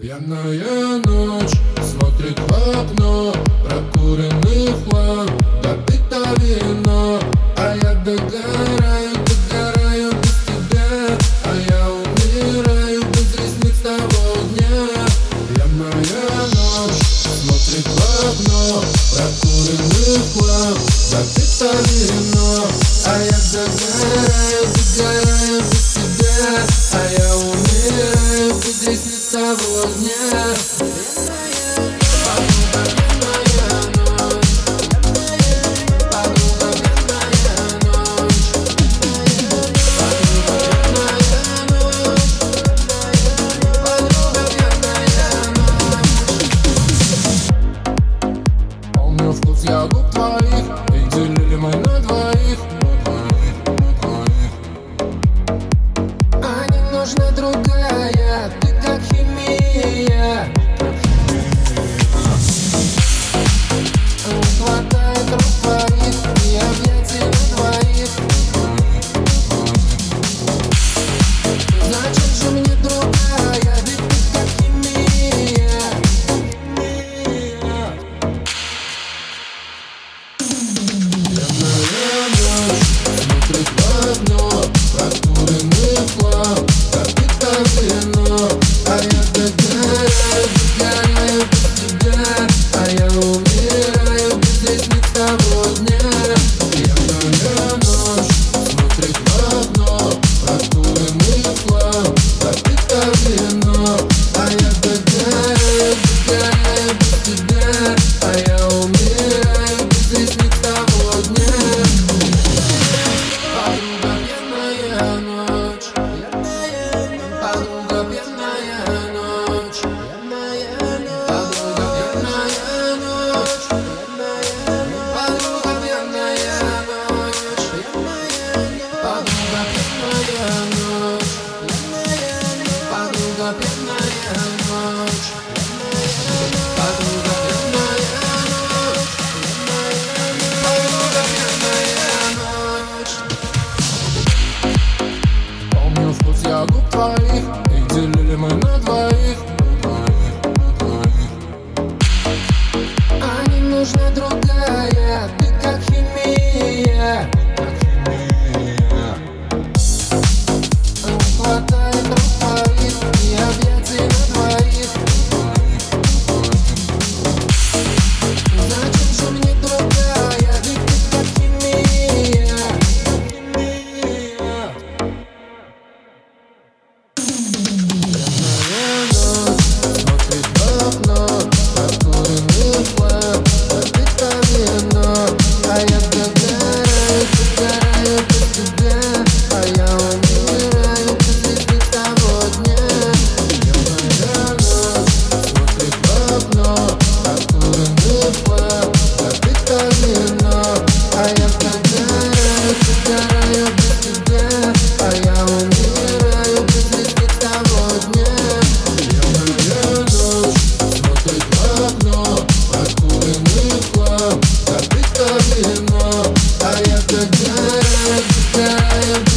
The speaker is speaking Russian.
Пьяная ночь смотрит в окно Прокуренный time to time